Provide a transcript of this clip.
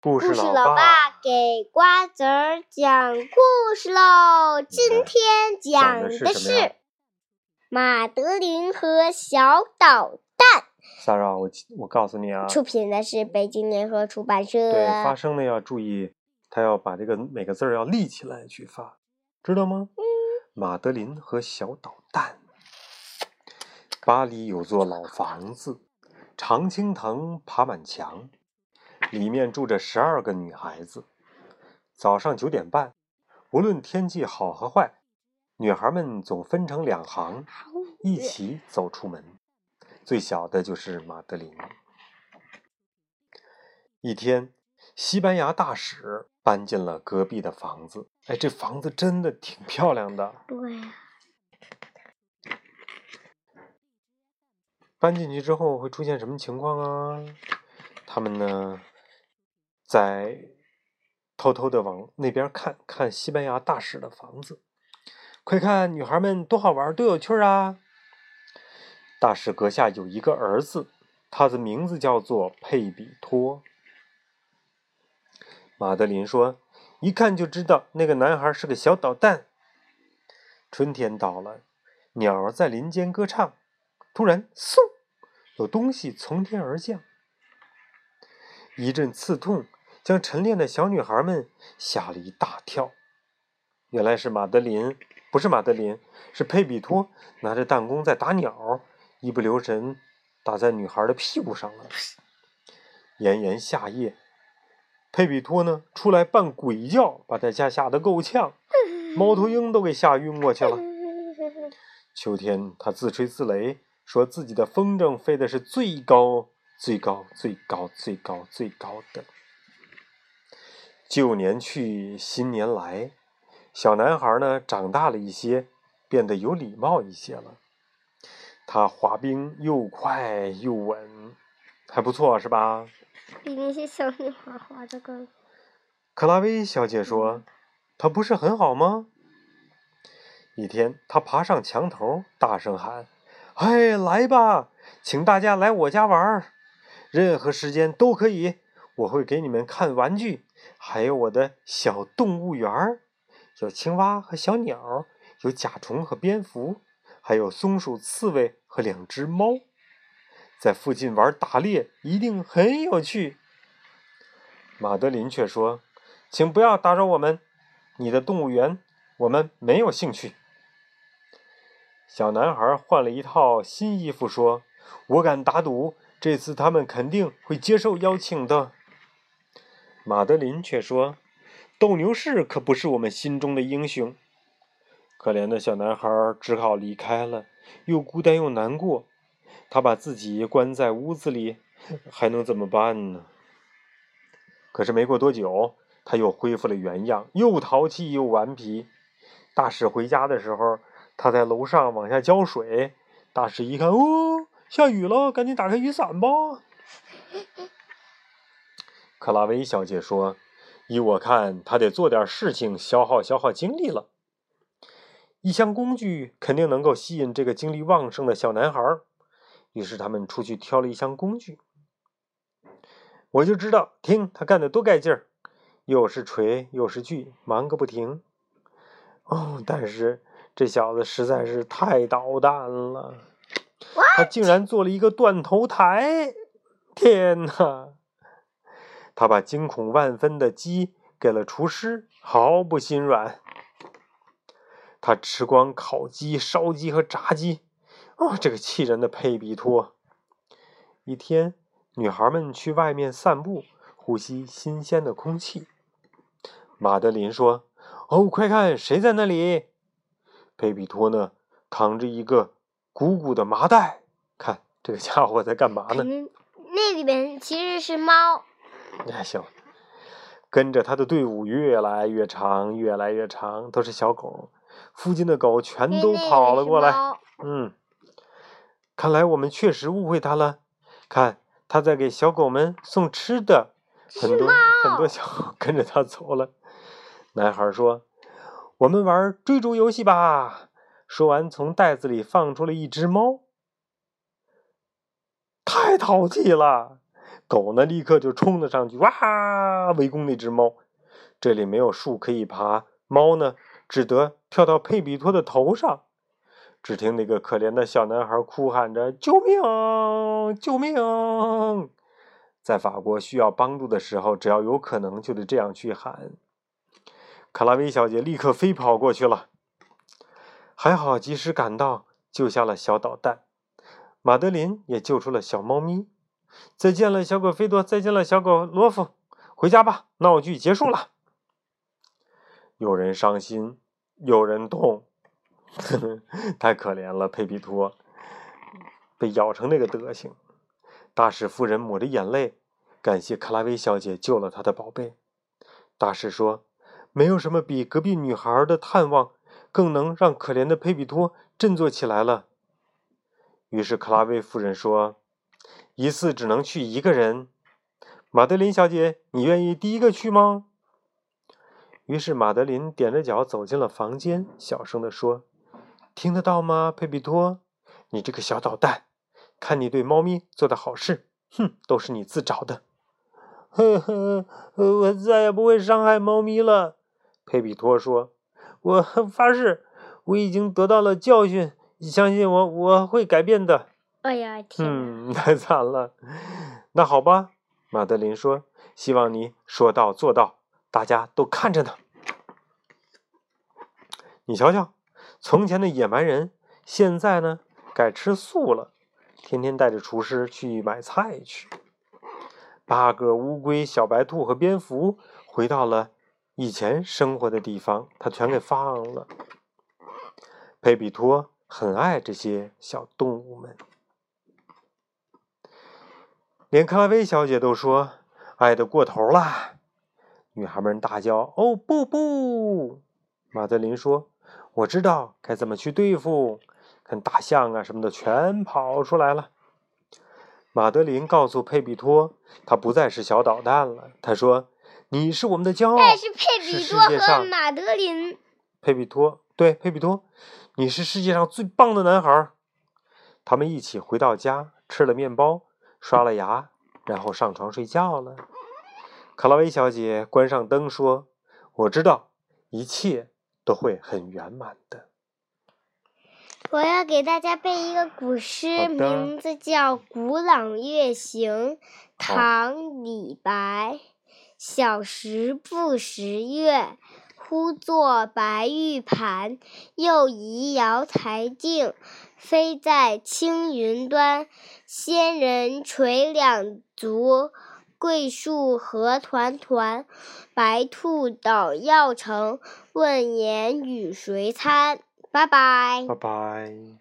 故事老老爸给瓜子儿讲故事喽！今天讲的是马德琳和小捣蛋，Sarah，我我告诉你啊，出品的是北京联合出版社。对发声呢要注意，他要把这个每个字儿要立起来去发，知道吗？嗯马德琳和小捣蛋。巴黎有座老房子，常青藤爬满墙，里面住着十二个女孩子。早上九点半，无论天气好和坏，女孩们总分成两行，一起走出门。最小的就是马德琳。一天，西班牙大使搬进了隔壁的房子。哎，这房子真的挺漂亮的。对呀，搬进去之后会出现什么情况啊？他们呢，在偷偷的往那边看看西班牙大使的房子。快看，女孩们多好玩，多有趣啊！大使阁下有一个儿子，他的名字叫做佩比托。马德琳说：“一看就知道那个男孩是个小捣蛋。”春天到了，鸟儿在林间歌唱。突然，嗖，有东西从天而降，一阵刺痛将晨练的小女孩们吓了一大跳。原来是马德琳，不是马德琳，是佩比托拿着弹弓在打鸟，一不留神打在女孩的屁股上了。炎炎夏夜，佩比托呢出来扮鬼叫，把大家吓得够呛，猫头鹰都给吓晕过去了。秋天，他自吹自擂，说自己的风筝飞的是最高、最高、最高、最高、最高的。旧年去，新年来，小男孩呢长大了一些，变得有礼貌一些了。他滑冰又快又稳，还不错，是吧？比那些小女孩滑的更。克拉薇小姐说：“他不是很好吗？”一天，他爬上墙头，大声喊：“哎，来吧，请大家来我家玩儿，任何时间都可以。我会给你们看玩具，还有我的小动物园儿，有青蛙和小鸟，有甲虫和蝙蝠，还有松鼠、刺猬和两只猫。在附近玩打猎一定很有趣。”马德琳却说：“请不要打扰我们，你的动物园我们没有兴趣。”小男孩换了一套新衣服，说：“我敢打赌，这次他们肯定会接受邀请的。”马德琳却说：“斗牛士可不是我们心中的英雄。”可怜的小男孩只好离开了，又孤单又难过。他把自己关在屋子里，还能怎么办呢？可是没过多久，他又恢复了原样，又淘气又顽皮。大使回家的时候，他在楼上往下浇水。大使一看，哦，下雨了，赶紧打开雨伞吧。克拉薇小姐说：“依我看，她得做点事情，消耗消耗精力了。一箱工具肯定能够吸引这个精力旺盛的小男孩。”于是他们出去挑了一箱工具。我就知道，听他干的多带劲儿，又是锤又是锯，忙个不停。哦，但是这小子实在是太捣蛋了，他竟然做了一个断头台！天哪！他把惊恐万分的鸡给了厨师，毫不心软。他吃光烤鸡、烧鸡和炸鸡。哦，这个气人的佩比托！一天，女孩们去外面散步，呼吸新鲜的空气。马德琳说：“哦，快看，谁在那里？”佩比托呢，扛着一个鼓鼓的麻袋。看这个家伙在干嘛呢？嗯，那里面其实是猫。哎，行。跟着他的队伍越来越长，越来越长，都是小狗。附近的狗全都跑了过来。嗯。看来我们确实误会他了。看，他在给小狗们送吃的，很多很多小狗 跟着他走了。男孩说：“我们玩追逐游戏吧。”说完，从袋子里放出了一只猫。太淘气了！狗呢，立刻就冲了上去，哇，围攻那只猫。这里没有树可以爬，猫呢，只得跳到佩比托的头上。只听那个可怜的小男孩哭喊着：“救命！救命！”在法国需要帮助的时候，只要有可能，就得这样去喊。卡拉威小姐立刻飞跑过去了，还好及时赶到，救下了小捣蛋。马德琳也救出了小猫咪。再见了，小狗菲多！再见了，小狗罗夫！回家吧，闹剧结束了。有人伤心，有人痛，太可怜了，佩比托被咬成那个德行。大使夫人抹着眼泪，感谢克拉薇小姐救了她的宝贝。大使说：“没有什么比隔壁女孩的探望更能让可怜的佩比托振作起来了。”于是克拉薇夫人说：“一次只能去一个人。马德琳小姐，你愿意第一个去吗？”于是马德琳踮着脚走进了房间，小声地说：“听得到吗，佩比托？你这个小捣蛋！看你对猫咪做的好事，哼，都是你自找的。”“呵呵，我再也不会伤害猫咪了。”佩比托说。“我发誓，我已经得到了教训，相信我，我会改变的。”“哎呀，天！”“嗯，太惨了。”“那好吧。”马德琳说，“希望你说到做到。”大家都看着呢，你瞧瞧，从前的野蛮人，现在呢改吃素了，天天带着厨师去买菜去。八个乌龟、小白兔和蝙蝠回到了以前生活的地方，他全给放了。佩比托很爱这些小动物们，连克拉薇小姐都说爱的过头了。女孩们大叫：“哦，不不！”马德琳说：“我知道该怎么去对付。”看大象啊什么的全跑出来了。马德琳告诉佩比托：“他不再是小捣蛋了。”他说：“你是我们的骄傲。”但是佩比多和马德琳。佩比托对佩比托，你是世界上最棒的男孩。他们一起回到家，吃了面包，刷了牙，然后上床睡觉了。卡拉薇小姐关上灯说：“我知道，一切都会很圆满的。”我要给大家背一个古诗，名字叫《古朗月行》，唐·李白。小时不识月，呼作白玉盘。又疑瑶台镜，飞在青云端。仙人垂两足。桂树何团团，白兔捣药成。问言与谁餐？拜拜。拜拜。